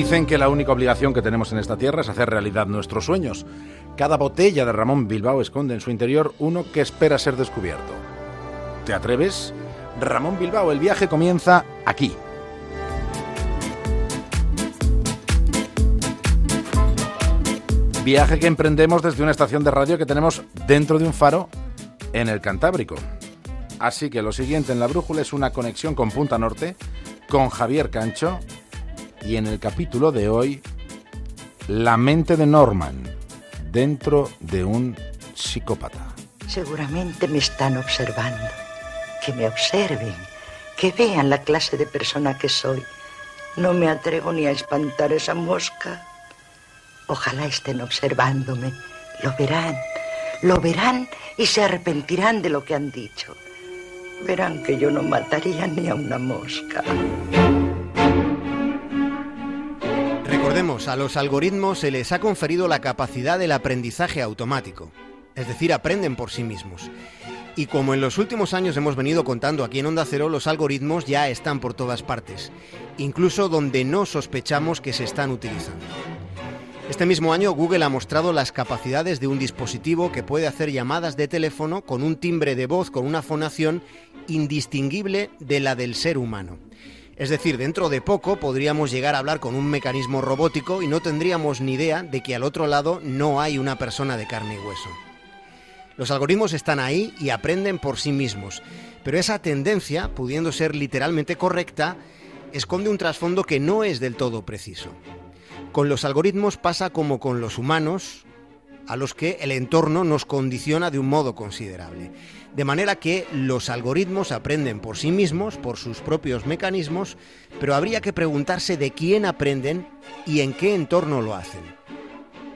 Dicen que la única obligación que tenemos en esta tierra es hacer realidad nuestros sueños. Cada botella de Ramón Bilbao esconde en su interior uno que espera ser descubierto. ¿Te atreves? Ramón Bilbao, el viaje comienza aquí. Viaje que emprendemos desde una estación de radio que tenemos dentro de un faro en el Cantábrico. Así que lo siguiente en la brújula es una conexión con Punta Norte, con Javier Cancho, y en el capítulo de hoy, la mente de Norman dentro de un psicópata. Seguramente me están observando. Que me observen, que vean la clase de persona que soy. No me atrevo ni a espantar esa mosca. Ojalá estén observándome. Lo verán, lo verán y se arrepentirán de lo que han dicho. Verán que yo no mataría ni a una mosca. A los algoritmos se les ha conferido la capacidad del aprendizaje automático, es decir, aprenden por sí mismos. Y como en los últimos años hemos venido contando aquí en Onda Cero, los algoritmos ya están por todas partes, incluso donde no sospechamos que se están utilizando. Este mismo año Google ha mostrado las capacidades de un dispositivo que puede hacer llamadas de teléfono con un timbre de voz con una fonación indistinguible de la del ser humano. Es decir, dentro de poco podríamos llegar a hablar con un mecanismo robótico y no tendríamos ni idea de que al otro lado no hay una persona de carne y hueso. Los algoritmos están ahí y aprenden por sí mismos, pero esa tendencia, pudiendo ser literalmente correcta, esconde un trasfondo que no es del todo preciso. Con los algoritmos pasa como con los humanos, a los que el entorno nos condiciona de un modo considerable. De manera que los algoritmos aprenden por sí mismos, por sus propios mecanismos, pero habría que preguntarse de quién aprenden y en qué entorno lo hacen.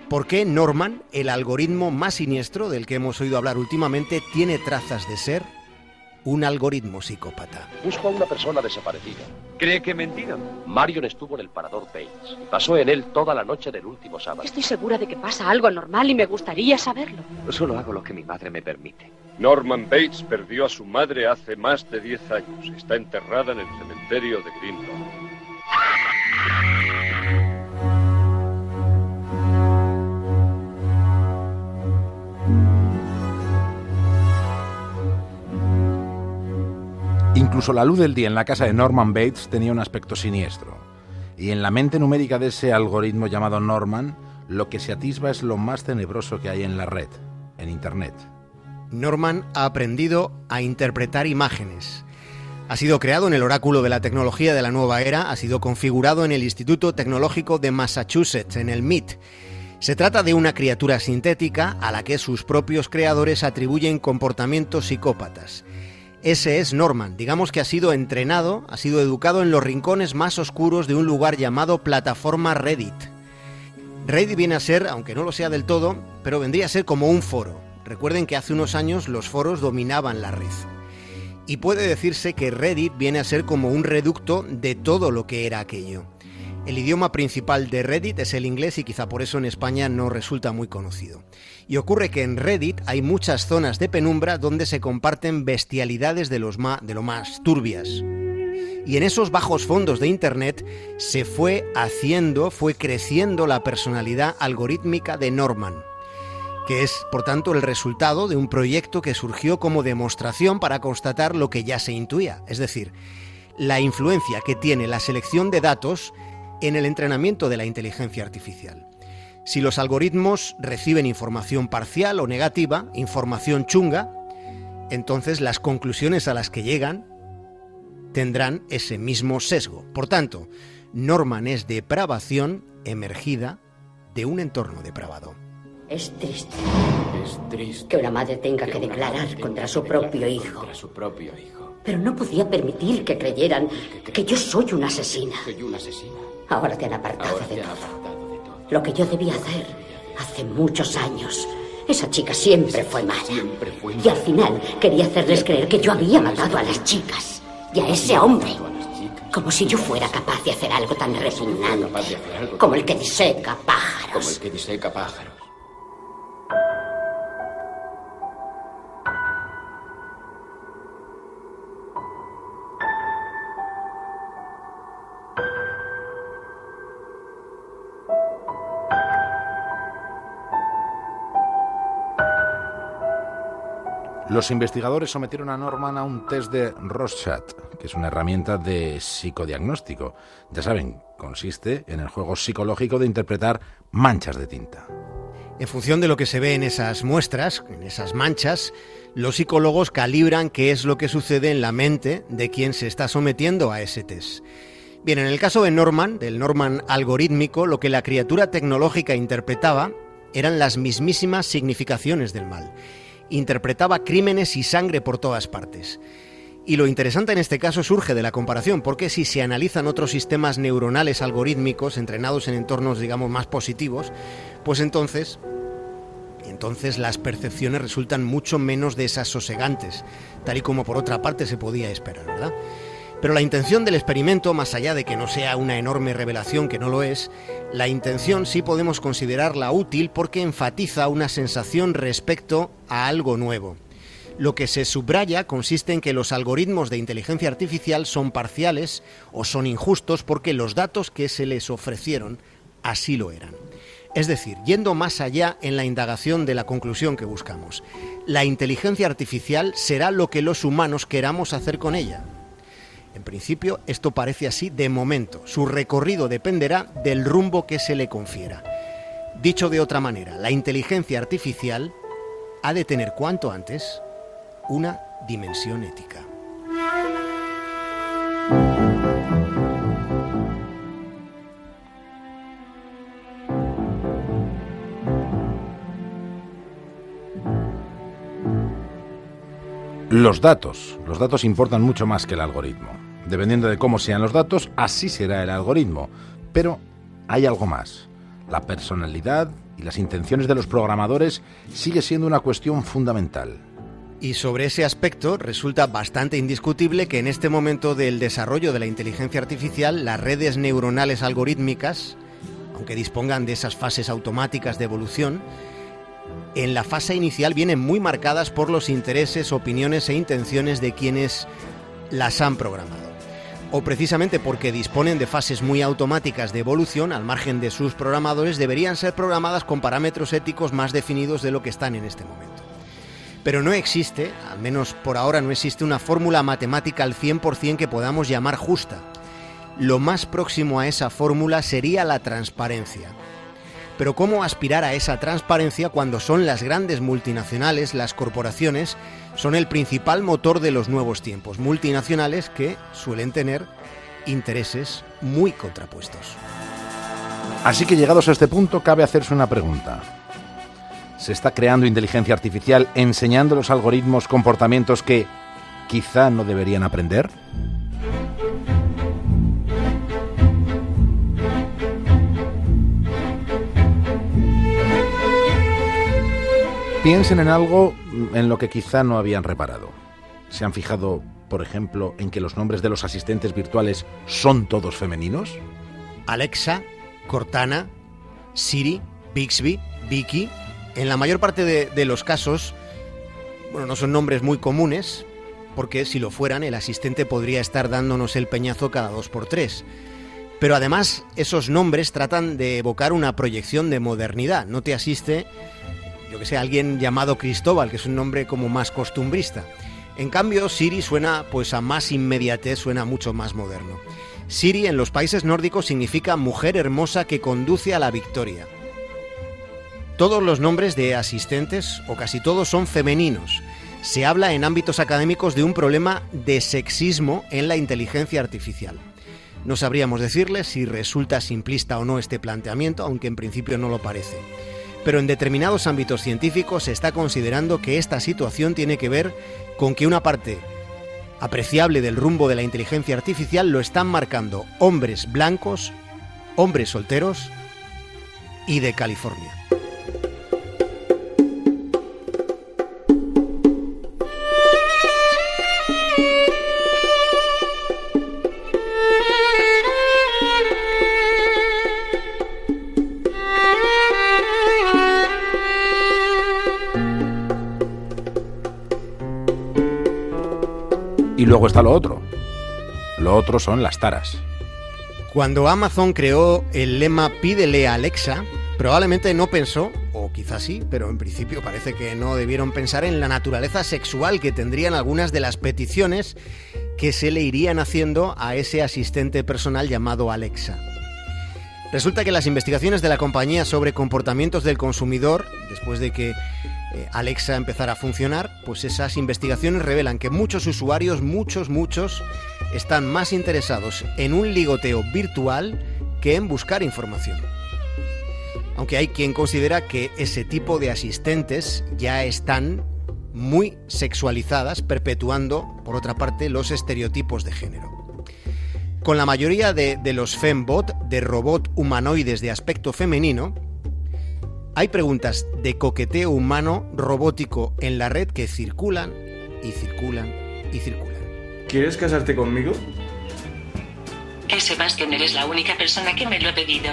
¿Por qué Norman, el algoritmo más siniestro del que hemos oído hablar últimamente, tiene trazas de ser un algoritmo psicópata. Busco a una persona desaparecida. ¿Cree que he mentido? Marion estuvo en el parador Bates y pasó en él toda la noche del último sábado. Estoy segura de que pasa algo normal y me gustaría saberlo. Solo hago lo que mi madre me permite. Norman Bates perdió a su madre hace más de 10 años. Está enterrada en el cementerio de Greenlawn. Incluso la luz del día en la casa de Norman Bates tenía un aspecto siniestro. Y en la mente numérica de ese algoritmo llamado Norman, lo que se atisba es lo más tenebroso que hay en la red, en Internet. Norman ha aprendido a interpretar imágenes. Ha sido creado en el oráculo de la tecnología de la nueva era, ha sido configurado en el Instituto Tecnológico de Massachusetts, en el MIT. Se trata de una criatura sintética a la que sus propios creadores atribuyen comportamientos psicópatas. Ese es Norman, digamos que ha sido entrenado, ha sido educado en los rincones más oscuros de un lugar llamado plataforma Reddit. Reddit viene a ser, aunque no lo sea del todo, pero vendría a ser como un foro. Recuerden que hace unos años los foros dominaban la red. Y puede decirse que Reddit viene a ser como un reducto de todo lo que era aquello. El idioma principal de Reddit es el inglés y quizá por eso en España no resulta muy conocido. Y ocurre que en Reddit hay muchas zonas de penumbra donde se comparten bestialidades de, los de lo más turbias. Y en esos bajos fondos de Internet se fue haciendo, fue creciendo la personalidad algorítmica de Norman, que es, por tanto, el resultado de un proyecto que surgió como demostración para constatar lo que ya se intuía, es decir, la influencia que tiene la selección de datos en el entrenamiento de la inteligencia artificial. Si los algoritmos reciben información parcial o negativa, información chunga, entonces las conclusiones a las que llegan tendrán ese mismo sesgo. Por tanto, Norman es depravación emergida de un entorno depravado. Es triste. Es triste. Que una madre tenga que declarar contra su propio hijo. Contra su propio hijo. Pero no podía permitir que creyeran que yo soy una asesina. Soy una asesina. Ahora te han apartado, Ahora de, todo. apartado de todo. Lo que yo debía hacer hace muchos años. Esa chica siempre fue mala. Siempre fue Y al final quería hacerles creer que yo había matado a las chicas. Y a ese hombre. Como si yo fuera capaz de hacer algo tan repugnante. Como el que diseca pájaros. Como el que diseca pájaros. Los investigadores sometieron a Norman a un test de Rorschach, que es una herramienta de psicodiagnóstico. Ya saben, consiste en el juego psicológico de interpretar manchas de tinta. En función de lo que se ve en esas muestras, en esas manchas, los psicólogos calibran qué es lo que sucede en la mente de quien se está sometiendo a ese test. Bien, en el caso de Norman, del Norman algorítmico, lo que la criatura tecnológica interpretaba eran las mismísimas significaciones del mal. Interpretaba crímenes y sangre por todas partes. Y lo interesante en este caso surge de la comparación, porque si se analizan otros sistemas neuronales algorítmicos entrenados en entornos, digamos, más positivos, pues entonces, entonces las percepciones resultan mucho menos desasosegantes, tal y como por otra parte se podía esperar, ¿verdad? Pero la intención del experimento, más allá de que no sea una enorme revelación que no lo es, la intención sí podemos considerarla útil porque enfatiza una sensación respecto a algo nuevo. Lo que se subraya consiste en que los algoritmos de inteligencia artificial son parciales o son injustos porque los datos que se les ofrecieron así lo eran. Es decir, yendo más allá en la indagación de la conclusión que buscamos, la inteligencia artificial será lo que los humanos queramos hacer con ella. En principio, esto parece así de momento. Su recorrido dependerá del rumbo que se le confiera. Dicho de otra manera, la inteligencia artificial ha de tener cuanto antes una dimensión ética. Los datos. Los datos importan mucho más que el algoritmo. Dependiendo de cómo sean los datos, así será el algoritmo. Pero hay algo más. La personalidad y las intenciones de los programadores sigue siendo una cuestión fundamental. Y sobre ese aspecto resulta bastante indiscutible que en este momento del desarrollo de la inteligencia artificial las redes neuronales algorítmicas, aunque dispongan de esas fases automáticas de evolución, en la fase inicial vienen muy marcadas por los intereses, opiniones e intenciones de quienes las han programado. O precisamente porque disponen de fases muy automáticas de evolución, al margen de sus programadores, deberían ser programadas con parámetros éticos más definidos de lo que están en este momento. Pero no existe, al menos por ahora no existe una fórmula matemática al 100% que podamos llamar justa. Lo más próximo a esa fórmula sería la transparencia. Pero ¿cómo aspirar a esa transparencia cuando son las grandes multinacionales, las corporaciones, son el principal motor de los nuevos tiempos? Multinacionales que suelen tener intereses muy contrapuestos. Así que llegados a este punto cabe hacerse una pregunta. ¿Se está creando inteligencia artificial enseñando los algoritmos comportamientos que quizá no deberían aprender? Piensen en algo en lo que quizá no habían reparado. ¿Se han fijado, por ejemplo, en que los nombres de los asistentes virtuales son todos femeninos? Alexa, Cortana, Siri, Bixby, Vicky. En la mayor parte de, de los casos, bueno, no son nombres muy comunes, porque si lo fueran, el asistente podría estar dándonos el peñazo cada dos por tres. Pero además, esos nombres tratan de evocar una proyección de modernidad. No te asiste, yo que sé, alguien llamado Cristóbal, que es un nombre como más costumbrista. En cambio, Siri suena pues a más inmediatez, suena mucho más moderno. Siri en los países nórdicos significa mujer hermosa que conduce a la victoria. Todos los nombres de asistentes, o casi todos, son femeninos. Se habla en ámbitos académicos de un problema de sexismo en la inteligencia artificial. No sabríamos decirle si resulta simplista o no este planteamiento, aunque en principio no lo parece. Pero en determinados ámbitos científicos se está considerando que esta situación tiene que ver con que una parte apreciable del rumbo de la inteligencia artificial lo están marcando hombres blancos, hombres solteros y de California. Y luego está lo otro. Lo otro son las taras. Cuando Amazon creó el lema Pídele a Alexa, probablemente no pensó, o quizás sí, pero en principio parece que no debieron pensar en la naturaleza sexual que tendrían algunas de las peticiones que se le irían haciendo a ese asistente personal llamado Alexa. Resulta que las investigaciones de la compañía sobre comportamientos del consumidor, después de que Alexa empezara a funcionar, pues esas investigaciones revelan que muchos usuarios, muchos, muchos, están más interesados en un ligoteo virtual que en buscar información. Aunque hay quien considera que ese tipo de asistentes ya están muy sexualizadas, perpetuando, por otra parte, los estereotipos de género. Con la mayoría de, de los fembot, de robot humanoides de aspecto femenino, hay preguntas de coqueteo humano robótico en la red que circulan y circulan y circulan. ¿Quieres casarte conmigo? Eh, Sebastián, eres la única persona que me lo ha pedido.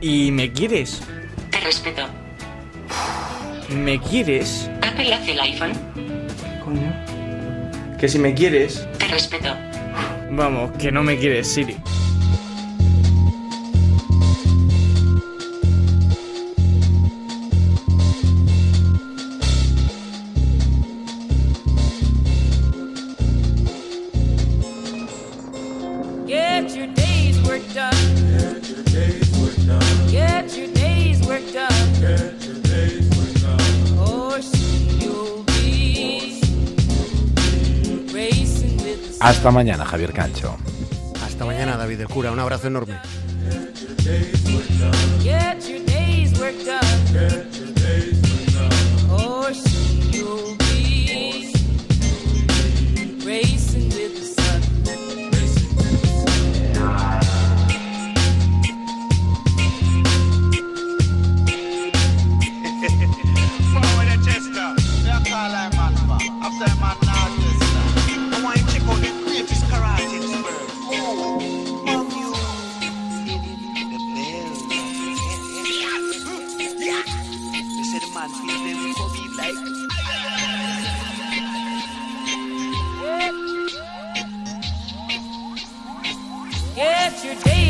¿Y me quieres? Te respeto. ¿Me quieres? Apple hace el iPhone. Coño. Que si me quieres... Te respeto. Vamos, que no me quieres, Siri. Hasta mañana, Javier Cancho. Hasta mañana, David del Cura. Un abrazo enorme. race your day